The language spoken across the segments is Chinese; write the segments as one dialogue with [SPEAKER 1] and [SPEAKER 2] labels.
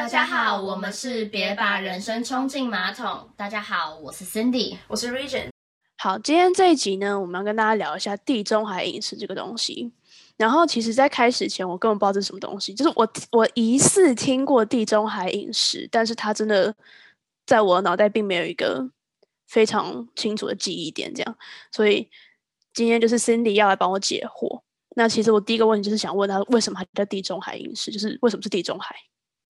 [SPEAKER 1] 大家好，我们是别把人生冲进马桶。大家好，我是 Cindy，
[SPEAKER 2] 我是 Region。
[SPEAKER 3] 好，今天这一集呢，我们要跟大家聊一下地中海饮食这个东西。然后，其实，在开始前，我根本不知道这是什么东西。就是我，我疑似听过地中海饮食，但是它真的在我脑袋并没有一个非常清楚的记忆点。这样，所以今天就是 Cindy 要来帮我解惑。那其实我第一个问题就是想问他，为什么还叫地中海饮食？就是为什么是地中海？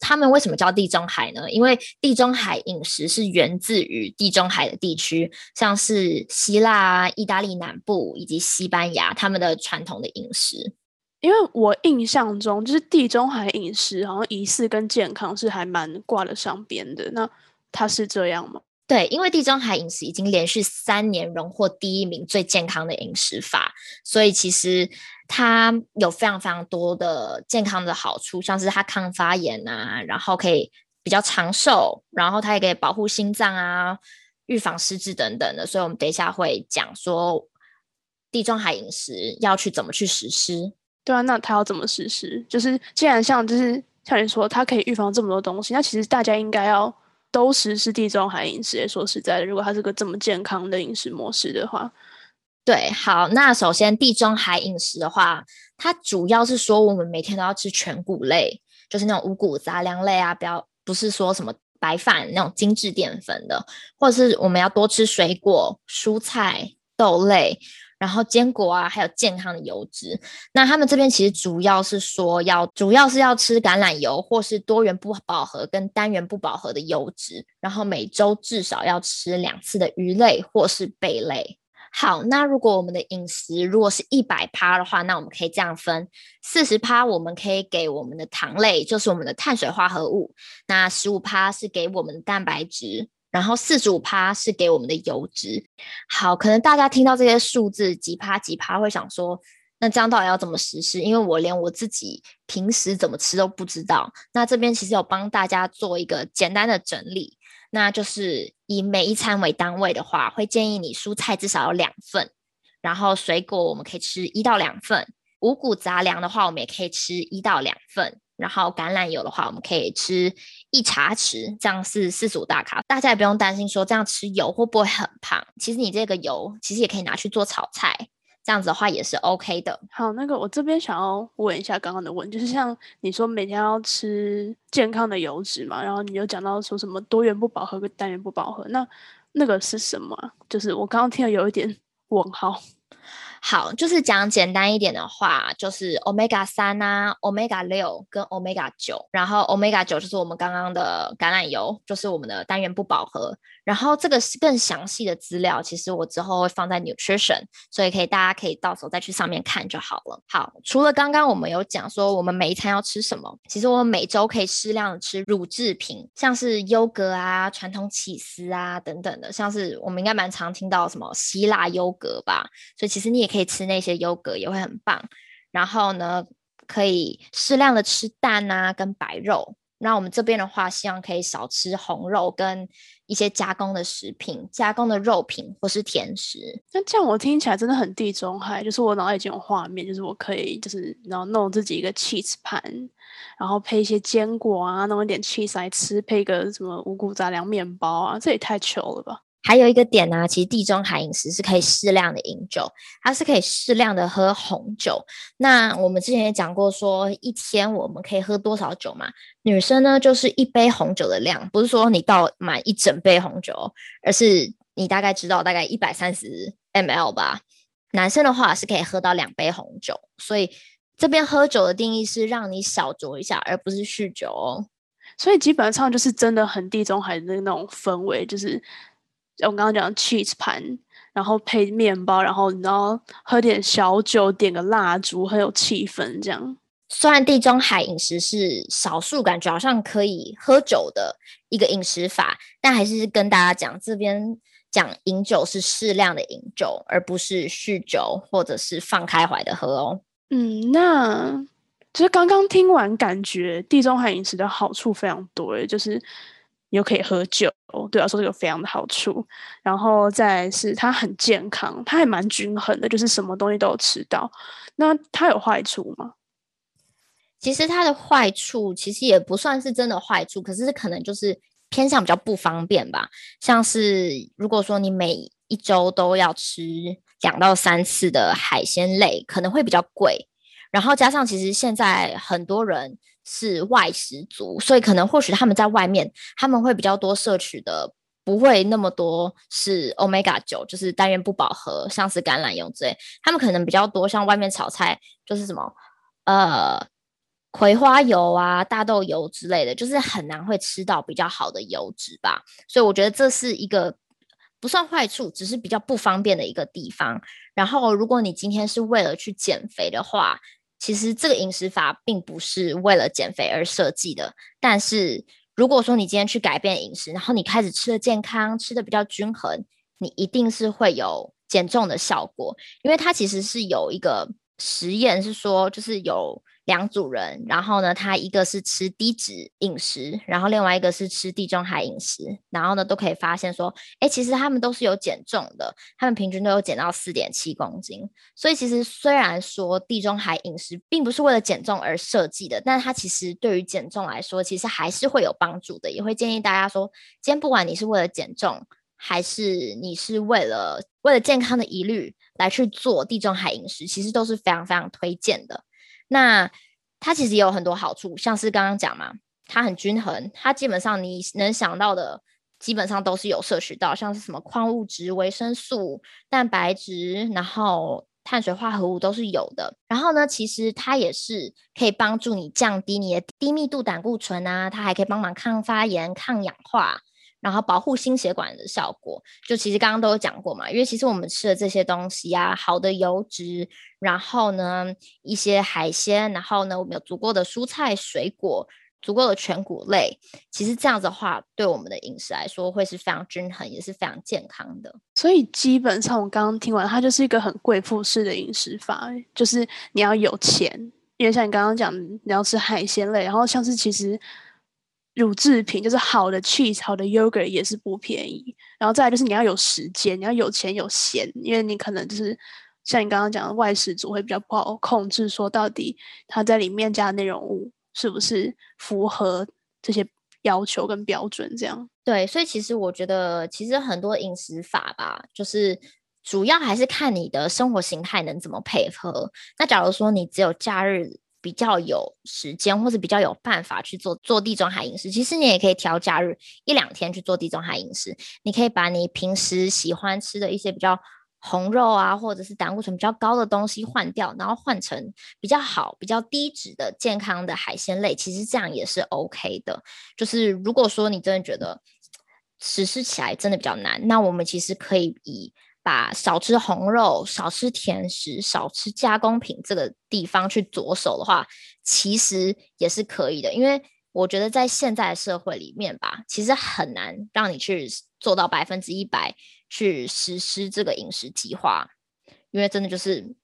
[SPEAKER 1] 他们为什么叫地中海呢？因为地中海饮食是源自于地中海的地区，像是希腊、意大利南部以及西班牙，他们的传统的饮食。
[SPEAKER 3] 因为我印象中，就是地中海饮食好像仪式跟健康是还蛮挂得上边的。那它是这样吗？
[SPEAKER 1] 对，因为地中海饮食已经连续三年荣获第一名最健康的饮食法，所以其实。它有非常非常多的健康的好处，像是它抗发炎啊，然后可以比较长寿，然后它也可以保护心脏啊，预防失智等等的。所以，我们等一下会讲说地中海饮食要去怎么去实施。
[SPEAKER 3] 对啊，那它要怎么实施？就是既然像就是像你说，它可以预防这么多东西，那其实大家应该要都实施地中海饮食。说实在的，如果它是个这么健康的饮食模式的话。
[SPEAKER 1] 对，好，那首先地中海饮食的话，它主要是说我们每天都要吃全谷类，就是那种五谷杂粮类啊，不要不是说什么白饭那种精致淀粉的，或者是我们要多吃水果、蔬菜、豆类，然后坚果啊，还有健康的油脂。那他们这边其实主要是说要，主要是要吃橄榄油或是多元不饱和跟单元不饱和的油脂，然后每周至少要吃两次的鱼类或是贝类。好，那如果我们的饮食如果是一百趴的话，那我们可以这样分：四十趴我们可以给我们的糖类，就是我们的碳水化合物；那十五趴是给我们的蛋白质，然后四十五趴是给我们的油脂。好，可能大家听到这些数字几趴几趴，会想说，那这样到底要怎么实施？因为我连我自己平时怎么吃都不知道。那这边其实有帮大家做一个简单的整理。那就是以每一餐为单位的话，会建议你蔬菜至少有两份，然后水果我们可以吃一到两份，五谷杂粮的话我们也可以吃一到两份，然后橄榄油的话我们可以吃一茶匙，这样是四十五大卡。大家也不用担心说这样吃油会不会很胖，其实你这个油其实也可以拿去做炒菜。这样子的话也是 OK 的。
[SPEAKER 3] 好，那个我这边想要问一下刚刚的问，就是像你说每天要吃健康的油脂嘛，然后你有讲到说什么多元不饱和跟单元不饱和，那那个是什么？就是我刚刚听了有一点 问号。
[SPEAKER 1] 好，就是讲简单一点的话，就是 omega 三啊，omega 六跟 omega 九，然后 omega 九就是我们刚刚的橄榄油，就是我们的单元不饱和。然后这个是更详细的资料，其实我之后会放在 nutrition，所以可以大家可以到时候再去上面看就好了。好，除了刚刚我们有讲说我们每一餐要吃什么，其实我们每周可以适量的吃乳制品，像是优格啊、传统起司啊等等的，像是我们应该蛮常听到什么希腊优格吧，所以其实你也可以吃那些优格，也会很棒。然后呢，可以适量的吃蛋啊跟白肉。那我们这边的话，希望可以少吃红肉跟一些加工的食品、加工的肉品或是甜食。
[SPEAKER 3] 那这样我听起来真的很地中海，就是我脑海已经有画面，就是我可以就是然后弄自己一个 cheese 盘，然后配一些坚果啊，弄一点 cheese 来吃，配一个什么五谷杂粮面包啊，这也太糗了吧！
[SPEAKER 1] 还有一个点呢，其实地中海饮食是可以适量的饮酒，它是可以适量的喝红酒。那我们之前也讲过，说一天我们可以喝多少酒嘛？女生呢就是一杯红酒的量，不是说你倒满一整杯红酒，而是你大概知道大概一百三十 mL 吧。男生的话是可以喝到两杯红酒，所以这边喝酒的定义是让你小酌一下，而不是酗酒哦。
[SPEAKER 3] 所以基本上就是真的很地中海的那种氛围，就是。我刚刚讲 cheese 盘，然后配面包，然后然后喝点小酒，点个蜡烛，很有气氛。这样，
[SPEAKER 1] 虽然地中海饮食是少数感觉好像可以喝酒的一个饮食法，但还是跟大家讲，这边讲饮酒是适量的饮酒，而不是酗酒或者是放开怀的喝哦。
[SPEAKER 3] 嗯，那就是刚刚听完，感觉地中海饮食的好处非常多，诶，就是。又可以喝酒，哦对我来说有非常的好处。然后再是它很健康，它还蛮均衡的，就是什么东西都有吃到。那它有坏处吗？
[SPEAKER 1] 其实它的坏处其实也不算是真的坏处，可是可能就是偏向比较不方便吧。像是如果说你每一周都要吃两到三次的海鲜类，可能会比较贵。然后加上其实现在很多人是外食族，所以可能或许他们在外面他们会比较多摄取的。不会那么多是 omega 九，就是单元不饱和，像是橄榄油之类，他们可能比较多，像外面炒菜就是什么呃葵花油啊、大豆油之类的，就是很难会吃到比较好的油脂吧。所以我觉得这是一个不算坏处，只是比较不方便的一个地方。然后如果你今天是为了去减肥的话，其实这个饮食法并不是为了减肥而设计的，但是。如果说你今天去改变饮食，然后你开始吃的健康，吃的比较均衡，你一定是会有减重的效果，因为它其实是有一个实验是说，就是有。两组人，然后呢，他一个是吃低脂饮食，然后另外一个是吃地中海饮食，然后呢，都可以发现说，哎，其实他们都是有减重的，他们平均都有减到四点七公斤。所以其实虽然说地中海饮食并不是为了减重而设计的，但它其实对于减重来说，其实还是会有帮助的。也会建议大家说，今天不管你是为了减重，还是你是为了为了健康的疑虑来去做地中海饮食，其实都是非常非常推荐的。那它其实也有很多好处，像是刚刚讲嘛，它很均衡，它基本上你能想到的，基本上都是有摄取到，像是什么矿物质、维生素、蛋白质，然后碳水化合物都是有的。然后呢，其实它也是可以帮助你降低你的低密度胆固醇啊，它还可以帮忙抗发炎、抗氧化。然后保护心血管的效果，就其实刚刚都有讲过嘛，因为其实我们吃的这些东西啊，好的油脂，然后呢一些海鲜，然后呢我们有足够的蔬菜水果，足够的全谷类，其实这样子的话，对我们的饮食来说会是非常均衡，也是非常健康的。
[SPEAKER 3] 所以基本上我刚刚听完，它就是一个很贵妇式的饮食法，就是你要有钱，因为像你刚刚讲，你要吃海鲜类，然后像是其实。乳制品就是好的 cheese，好的 yogurt 也是不便宜。然后再来就是你要有时间，你要有钱有闲，因为你可能就是像你刚刚讲的外食族会比较不好控制，说到底它在里面加的内容物是不是符合这些要求跟标准？这样
[SPEAKER 1] 对，所以其实我觉得其实很多饮食法吧，就是主要还是看你的生活形态能怎么配合。那假如说你只有假日。比较有时间或者比较有办法去做做地中海饮食，其实你也可以调假日一两天去做地中海饮食。你可以把你平时喜欢吃的一些比较红肉啊，或者是胆固醇比较高的东西换掉，然后换成比较好、比较低脂的健康的海鲜类。其实这样也是 OK 的。就是如果说你真的觉得实施起来真的比较难，那我们其实可以以。把少吃红肉、少吃甜食、少吃加工品这个地方去着手的话，其实也是可以的。因为我觉得在现在的社会里面吧，其实很难让你去做到百分之一百去实施这个饮食计划，因为真的就是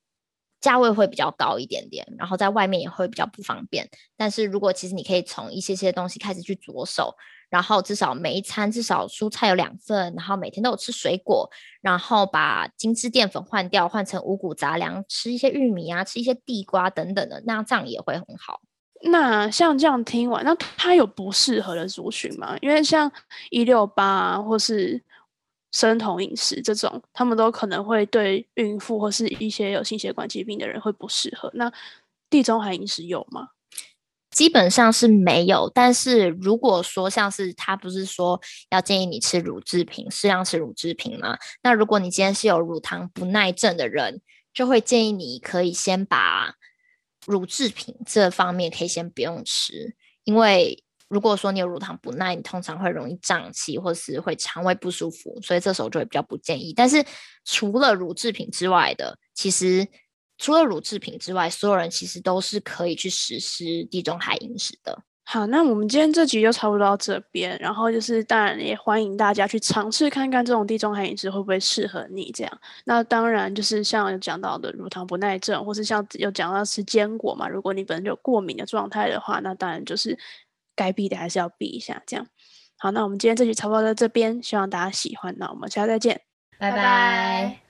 [SPEAKER 1] 价位会比较高一点点，然后在外面也会比较不方便。但是如果其实你可以从一些些东西开始去着手。然后至少每一餐至少蔬菜有两份，然后每天都有吃水果，然后把精致淀粉换掉，换成五谷杂粮，吃一些玉米啊，吃一些地瓜等等的，那这样也会很好。
[SPEAKER 3] 那像这样听完，那他有不适合的族群吗？因为像一六八或是生酮饮食这种，他们都可能会对孕妇或是一些有心血管疾病的人会不适合。那地中海饮食有吗？
[SPEAKER 1] 基本上是没有，但是如果说像是他不是说要建议你吃乳制品，适量吃乳制品吗？那如果你今天是有乳糖不耐症的人，就会建议你可以先把乳制品这方面可以先不用吃，因为如果说你有乳糖不耐，你通常会容易胀气或是会肠胃不舒服，所以这时候就会比较不建议。但是除了乳制品之外的，其实。除了乳制品之外，所有人其实都是可以去实施地中海饮食的。
[SPEAKER 3] 好，那我们今天这集就差不多到这边。然后就是，当然也欢迎大家去尝试看看这种地中海饮食会不会适合你。这样，那当然就是像有讲到的乳糖不耐症，或是像有讲到吃坚果嘛。如果你本身有过敏的状态的话，那当然就是该避的还是要避一下。这样，好，那我们今天这集差不多到这边，希望大家喜欢。那我们下次再见，
[SPEAKER 1] 拜拜。